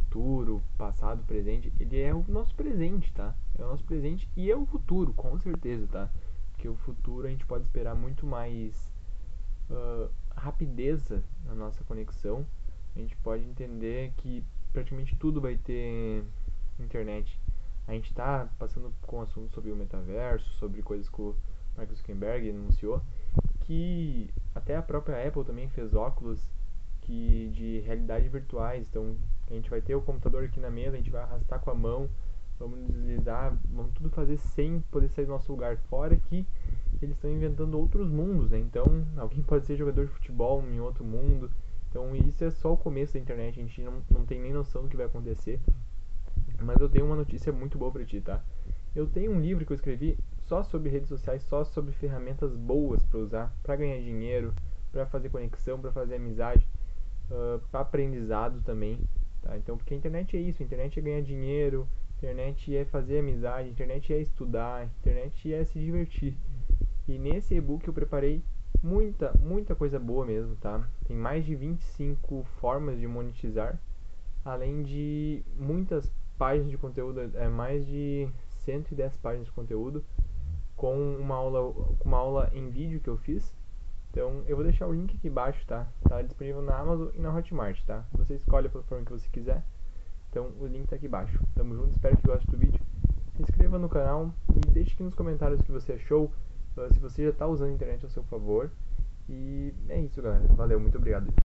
futuro, passado, presente, ele é o nosso presente, tá? É o nosso presente e é o futuro, com certeza, tá? Porque o futuro a gente pode esperar muito mais uh, rapidez na nossa conexão. A gente pode entender que praticamente tudo vai ter internet. A gente está passando com assuntos sobre o metaverso, sobre coisas que o Mark Zuckerberg anunciou, que até a própria Apple também fez óculos que de realidade virtuais. Então a gente vai ter o computador aqui na mesa, a gente vai arrastar com a mão, vamos deslizar, vamos tudo fazer sem poder sair do nosso lugar. Fora que eles estão inventando outros mundos, né? Então alguém pode ser jogador de futebol em outro mundo. Então isso é só o começo da internet, a gente não, não tem nem noção do que vai acontecer. Mas eu tenho uma notícia muito boa pra ti, tá? Eu tenho um livro que eu escrevi só sobre redes sociais, só sobre ferramentas boas para usar, para ganhar dinheiro, para fazer conexão, para fazer amizade, uh, para aprendizado também, tá? Então, porque a internet é isso, a internet é ganhar dinheiro, a internet é fazer amizade, a internet é estudar, a internet é se divertir. E nesse e-book eu preparei muita, muita coisa boa mesmo, tá? Tem mais de 25 formas de monetizar, além de muitas páginas de conteúdo, é mais de 110 páginas de conteúdo com uma aula, com uma aula em vídeo que eu fiz. Então eu vou deixar o link aqui embaixo, tá? Tá disponível na Amazon e na Hotmart, tá? Você escolhe a plataforma que você quiser. Então o link tá aqui embaixo. Tamo junto, espero que goste do vídeo. Se inscreva no canal e deixe aqui nos comentários o que você achou, se você já está usando a internet a seu favor. E é isso, galera. Valeu, muito obrigado.